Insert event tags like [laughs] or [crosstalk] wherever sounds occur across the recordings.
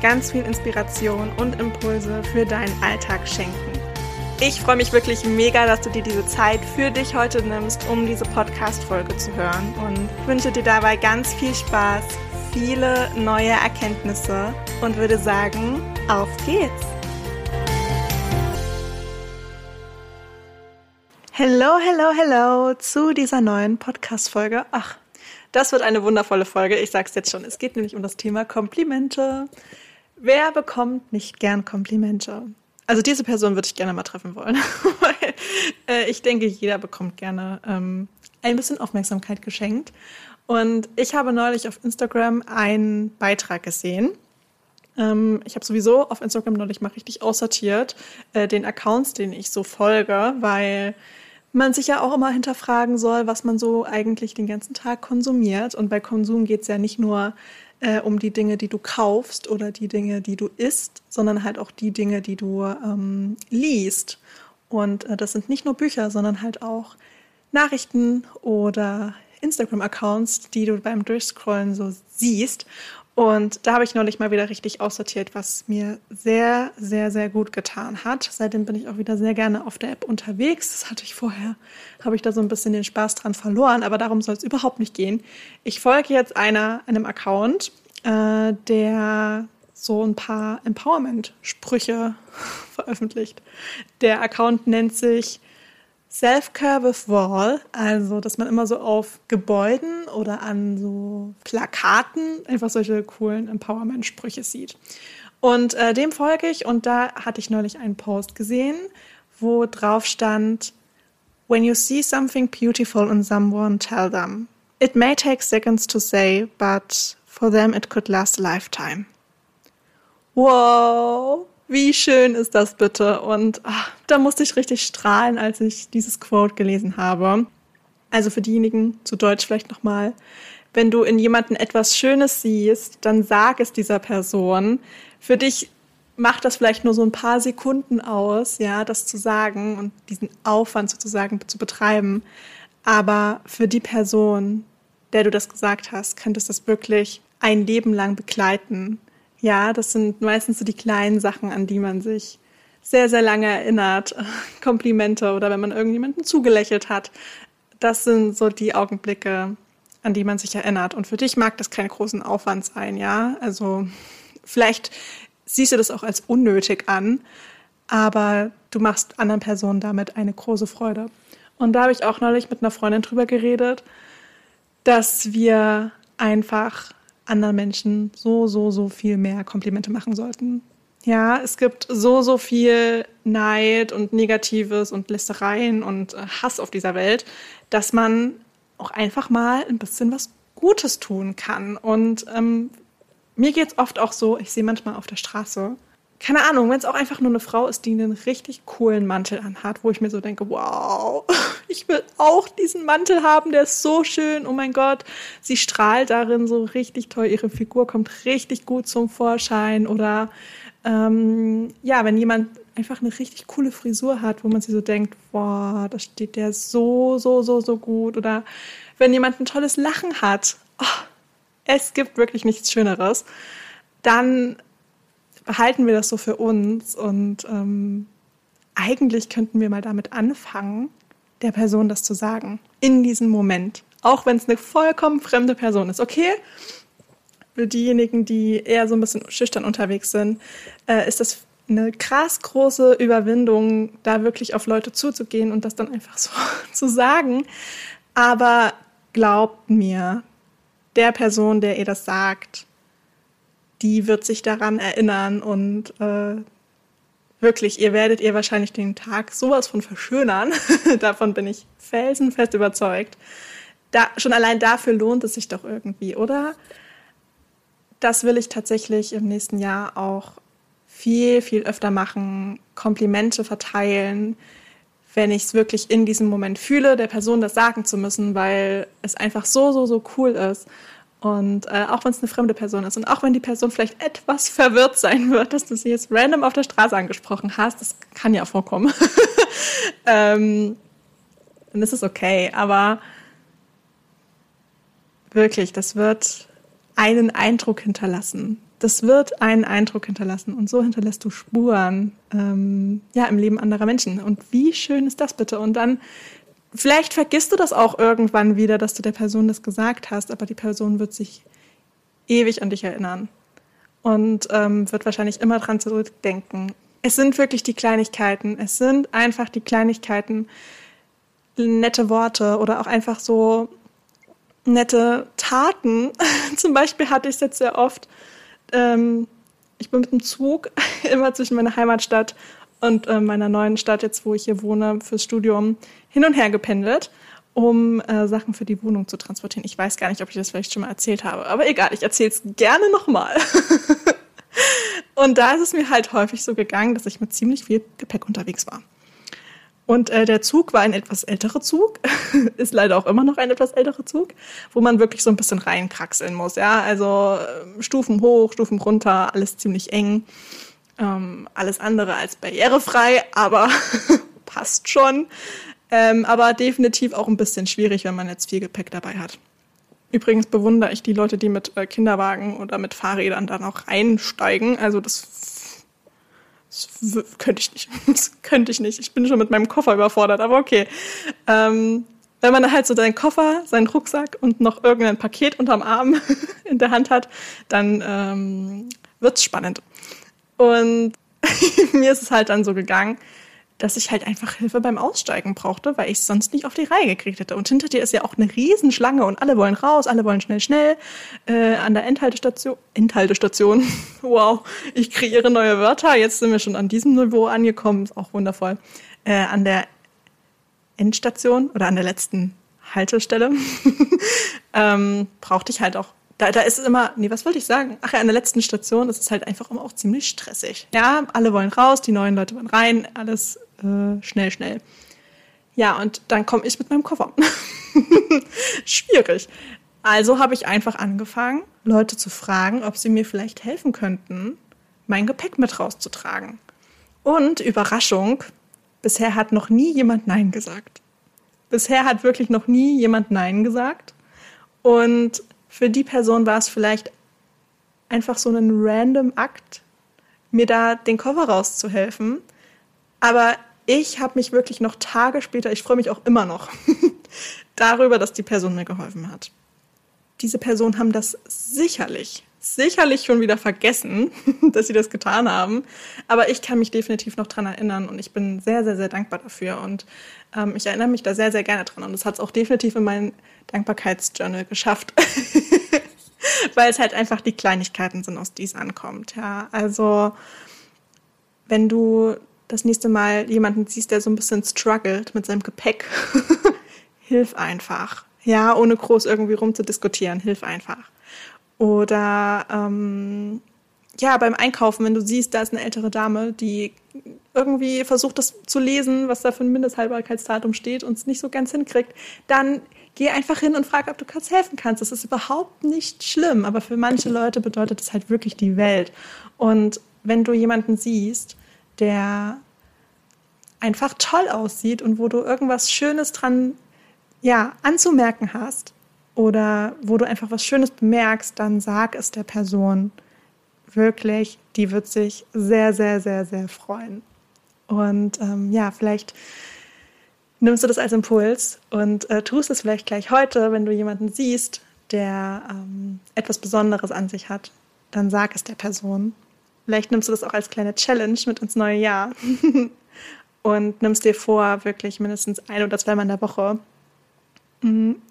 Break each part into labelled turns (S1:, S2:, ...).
S1: ganz viel Inspiration und Impulse für deinen Alltag schenken. Ich freue mich wirklich mega, dass du dir diese Zeit für dich heute nimmst, um diese Podcast-Folge zu hören und wünsche dir dabei ganz viel Spaß, viele neue Erkenntnisse und würde sagen, auf geht's! Hello, hello, hello zu dieser neuen Podcast-Folge. Ach, das wird eine wundervolle Folge. Ich sag's jetzt schon. Es geht nämlich um das Thema Komplimente. Wer bekommt nicht gern Komplimente? Also diese Person würde ich gerne mal treffen wollen, [laughs] weil äh, ich denke, jeder bekommt gerne ähm, ein bisschen Aufmerksamkeit geschenkt. Und ich habe neulich auf Instagram einen Beitrag gesehen. Ähm, ich habe sowieso auf Instagram neulich mal richtig aussortiert, äh, den Accounts, denen ich so folge, weil man sich ja auch immer hinterfragen soll, was man so eigentlich den ganzen Tag konsumiert. Und bei Konsum geht es ja nicht nur äh, um die Dinge, die du kaufst oder die Dinge, die du isst, sondern halt auch die Dinge, die du ähm, liest. Und äh, das sind nicht nur Bücher, sondern halt auch Nachrichten oder Instagram-Accounts, die du beim Durchscrollen so siehst. Und da habe ich neulich mal wieder richtig aussortiert, was mir sehr, sehr, sehr gut getan hat. Seitdem bin ich auch wieder sehr gerne auf der App unterwegs. Das hatte ich vorher, habe ich da so ein bisschen den Spaß dran verloren, aber darum soll es überhaupt nicht gehen. Ich folge jetzt einer, einem Account, äh, der so ein paar Empowerment-Sprüche [laughs] veröffentlicht. Der Account nennt sich Self-Care with Wall, also dass man immer so auf Gebäuden oder an so Plakaten einfach solche coolen Empowerment-Sprüche sieht. Und äh, dem folge ich und da hatte ich neulich einen Post gesehen, wo drauf stand, When you see something beautiful in someone, tell them. It may take seconds to say, but for them it could last a lifetime. Wow, wie schön ist das bitte? Und ach, da musste ich richtig strahlen, als ich dieses Quote gelesen habe. Also für diejenigen zu Deutsch vielleicht nochmal. Wenn du in jemanden etwas Schönes siehst, dann sag es dieser Person. Für dich macht das vielleicht nur so ein paar Sekunden aus, ja, das zu sagen und diesen Aufwand sozusagen zu betreiben. Aber für die Person, der du das gesagt hast, könnte es das wirklich ein Leben lang begleiten. Ja, das sind meistens so die kleinen Sachen, an die man sich sehr, sehr lange erinnert. [laughs] Komplimente oder wenn man irgendjemanden zugelächelt hat. Das sind so die Augenblicke, an die man sich erinnert. Und für dich mag das kein großen Aufwand sein, ja. Also vielleicht siehst du das auch als unnötig an, aber du machst anderen Personen damit eine große Freude. Und da habe ich auch neulich mit einer Freundin drüber geredet, dass wir einfach anderen Menschen so, so, so viel mehr Komplimente machen sollten. Ja, es gibt so, so viel Neid und Negatives und Lästereien und äh, Hass auf dieser Welt, dass man auch einfach mal ein bisschen was Gutes tun kann. Und ähm, mir geht's oft auch so, ich sehe manchmal auf der Straße keine Ahnung, wenn es auch einfach nur eine Frau ist, die einen richtig coolen Mantel anhat, wo ich mir so denke, wow, [laughs] ich will auch diesen Mantel haben, der ist so schön, oh mein Gott, sie strahlt darin so richtig toll, ihre Figur kommt richtig gut zum Vorschein. Oder ähm, ja, wenn jemand einfach eine richtig coole Frisur hat, wo man sich so denkt, boah, da steht der so, so, so, so gut. Oder wenn jemand ein tolles Lachen hat, oh, es gibt wirklich nichts Schöneres, dann behalten wir das so für uns und ähm, eigentlich könnten wir mal damit anfangen, der Person das zu sagen. In diesem Moment. Auch wenn es eine vollkommen fremde Person ist. Okay? Für diejenigen, die eher so ein bisschen schüchtern unterwegs sind, äh, ist das eine krass große Überwindung, da wirklich auf Leute zuzugehen und das dann einfach so [laughs] zu sagen. Aber glaubt mir, der Person, der ihr das sagt, die wird sich daran erinnern und äh, wirklich, ihr werdet ihr wahrscheinlich den Tag sowas von verschönern. [laughs] Davon bin ich felsenfest überzeugt. Da, schon allein dafür lohnt es sich doch irgendwie, oder? Das will ich tatsächlich im nächsten Jahr auch viel, viel öfter machen, Komplimente verteilen, wenn ich es wirklich in diesem Moment fühle, der Person das sagen zu müssen, weil es einfach so, so, so cool ist. Und äh, auch wenn es eine fremde Person ist und auch wenn die Person vielleicht etwas verwirrt sein wird, dass du sie jetzt random auf der Straße angesprochen hast, das kann ja vorkommen, [laughs] ähm, dann ist es okay. Aber wirklich, das wird einen Eindruck hinterlassen. Das wird einen Eindruck hinterlassen und so hinterlässt du Spuren ähm, ja, im Leben anderer Menschen. Und wie schön ist das bitte? Und dann Vielleicht vergisst du das auch irgendwann wieder, dass du der Person das gesagt hast, aber die Person wird sich ewig an dich erinnern und ähm, wird wahrscheinlich immer dran zurückdenken. Es sind wirklich die Kleinigkeiten. Es sind einfach die Kleinigkeiten, nette Worte oder auch einfach so nette Taten. [laughs] Zum Beispiel hatte ich es jetzt sehr oft. Ähm, ich bin mit dem Zug [laughs] immer zwischen meiner Heimatstadt und äh, meiner neuen Stadt, jetzt wo ich hier wohne, fürs Studium hin und her gependelt, um äh, Sachen für die Wohnung zu transportieren. Ich weiß gar nicht, ob ich das vielleicht schon mal erzählt habe, aber egal, ich erzähle es gerne nochmal. [laughs] und da ist es mir halt häufig so gegangen, dass ich mit ziemlich viel Gepäck unterwegs war. Und äh, der Zug war ein etwas älterer Zug, [laughs] ist leider auch immer noch ein etwas älterer Zug, wo man wirklich so ein bisschen reinkraxeln muss. Ja, also äh, Stufen hoch, Stufen runter, alles ziemlich eng. Ähm, alles andere als barrierefrei, aber [laughs] passt schon. Ähm, aber definitiv auch ein bisschen schwierig, wenn man jetzt viel Gepäck dabei hat. Übrigens bewundere ich die Leute, die mit äh, Kinderwagen oder mit Fahrrädern dann auch einsteigen. Also das, das könnte ich nicht. [laughs] Das könnte ich nicht. Ich bin schon mit meinem Koffer überfordert, aber okay. Ähm, wenn man halt so seinen Koffer, seinen Rucksack und noch irgendein Paket unterm Arm [laughs] in der Hand hat, dann ähm, wird's spannend. Und [laughs] mir ist es halt dann so gegangen, dass ich halt einfach Hilfe beim Aussteigen brauchte, weil ich es sonst nicht auf die Reihe gekriegt hätte. Und hinter dir ist ja auch eine Riesenschlange und alle wollen raus, alle wollen schnell, schnell. Äh, an der Endhaltestation, Endhaltestation, [laughs] wow, ich kreiere neue Wörter. Jetzt sind wir schon an diesem Niveau angekommen, ist auch wundervoll. Äh, an der Endstation oder an der letzten Haltestelle [laughs] ähm, brauchte ich halt auch da, da ist es immer, nee, was wollte ich sagen? Ach ja, an der letzten Station ist es halt einfach immer auch ziemlich stressig. Ja, alle wollen raus, die neuen Leute wollen rein, alles äh, schnell, schnell. Ja, und dann komme ich mit meinem Koffer. [laughs] Schwierig. Also habe ich einfach angefangen, Leute zu fragen, ob sie mir vielleicht helfen könnten, mein Gepäck mit rauszutragen. Und Überraschung, bisher hat noch nie jemand Nein gesagt. Bisher hat wirklich noch nie jemand Nein gesagt. Und für die Person war es vielleicht einfach so ein random Akt, mir da den Koffer rauszuhelfen. Aber ich habe mich wirklich noch Tage später, ich freue mich auch immer noch [laughs] darüber, dass die Person mir geholfen hat. Diese Personen haben das sicherlich, sicherlich schon wieder vergessen, [laughs] dass sie das getan haben. Aber ich kann mich definitiv noch dran erinnern und ich bin sehr, sehr, sehr dankbar dafür. Und ähm, ich erinnere mich da sehr, sehr gerne dran. Und das hat es auch definitiv in meinen Dankbarkeitsjournal geschafft. [laughs] Weil es halt einfach die Kleinigkeiten sind, aus die es ankommt. Ja, also wenn du das nächste Mal jemanden siehst, der so ein bisschen struggelt mit seinem Gepäck, [laughs] hilf einfach. Ja, ohne groß irgendwie rumzudiskutieren, hilf einfach. Oder ähm, ja, beim Einkaufen, wenn du siehst, da ist eine ältere Dame, die irgendwie versucht, das zu lesen, was da für ein Mindesthaltbarkeitsdatum steht und es nicht so ganz hinkriegt, dann geh einfach hin und frag, ob du kurz helfen kannst. Das ist überhaupt nicht schlimm, aber für manche Leute bedeutet es halt wirklich die Welt. Und wenn du jemanden siehst, der einfach toll aussieht und wo du irgendwas Schönes dran ja, anzumerken hast oder wo du einfach was Schönes bemerkst, dann sag es der Person wirklich, die wird sich sehr, sehr, sehr, sehr freuen. Und ähm, ja, vielleicht nimmst du das als Impuls und äh, tust es vielleicht gleich heute, wenn du jemanden siehst, der ähm, etwas Besonderes an sich hat, dann sag es der Person. Vielleicht nimmst du das auch als kleine Challenge mit ins neue Jahr [laughs] und nimmst dir vor, wirklich mindestens ein oder zweimal in der Woche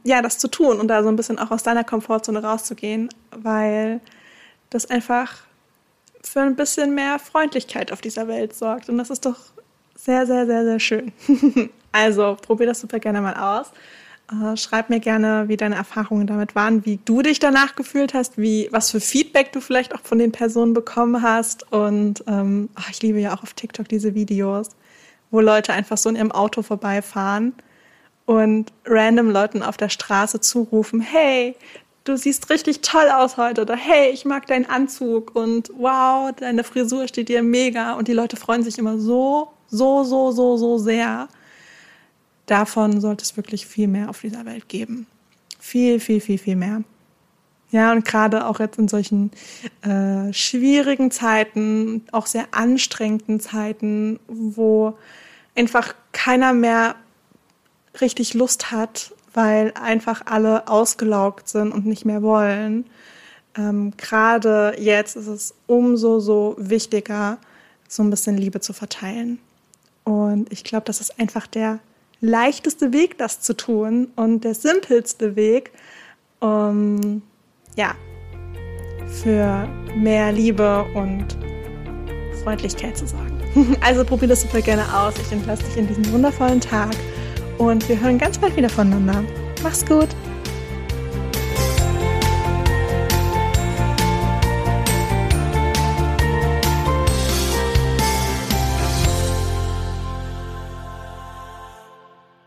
S1: ja, das zu tun und da so ein bisschen auch aus deiner Komfortzone rauszugehen, weil das einfach für ein bisschen mehr Freundlichkeit auf dieser Welt sorgt. Und das ist doch sehr, sehr, sehr, sehr schön. [laughs] also probier das super gerne mal aus. Äh, schreib mir gerne, wie deine Erfahrungen damit waren, wie du dich danach gefühlt hast, wie was für Feedback du vielleicht auch von den Personen bekommen hast. Und ähm, ach, ich liebe ja auch auf TikTok diese Videos, wo Leute einfach so in ihrem Auto vorbeifahren und random Leuten auf der Straße zurufen, hey, du siehst richtig toll aus heute oder hey, ich mag deinen Anzug und wow, deine Frisur steht dir mega und die Leute freuen sich immer so, so, so, so, so sehr. Davon sollte es wirklich viel mehr auf dieser Welt geben. Viel, viel, viel, viel mehr. Ja, und gerade auch jetzt in solchen äh, schwierigen Zeiten, auch sehr anstrengenden Zeiten, wo einfach keiner mehr richtig Lust hat, weil einfach alle ausgelaugt sind und nicht mehr wollen. Ähm, Gerade jetzt ist es umso so wichtiger, so ein bisschen Liebe zu verteilen. Und ich glaube, das ist einfach der leichteste Weg, das zu tun und der simpelste Weg, um ja, für mehr Liebe und Freundlichkeit zu sorgen. [laughs] Also probier das super gerne aus. Ich entlasse dich in diesen wundervollen Tag und wir hören ganz bald wieder voneinander. Mach's gut!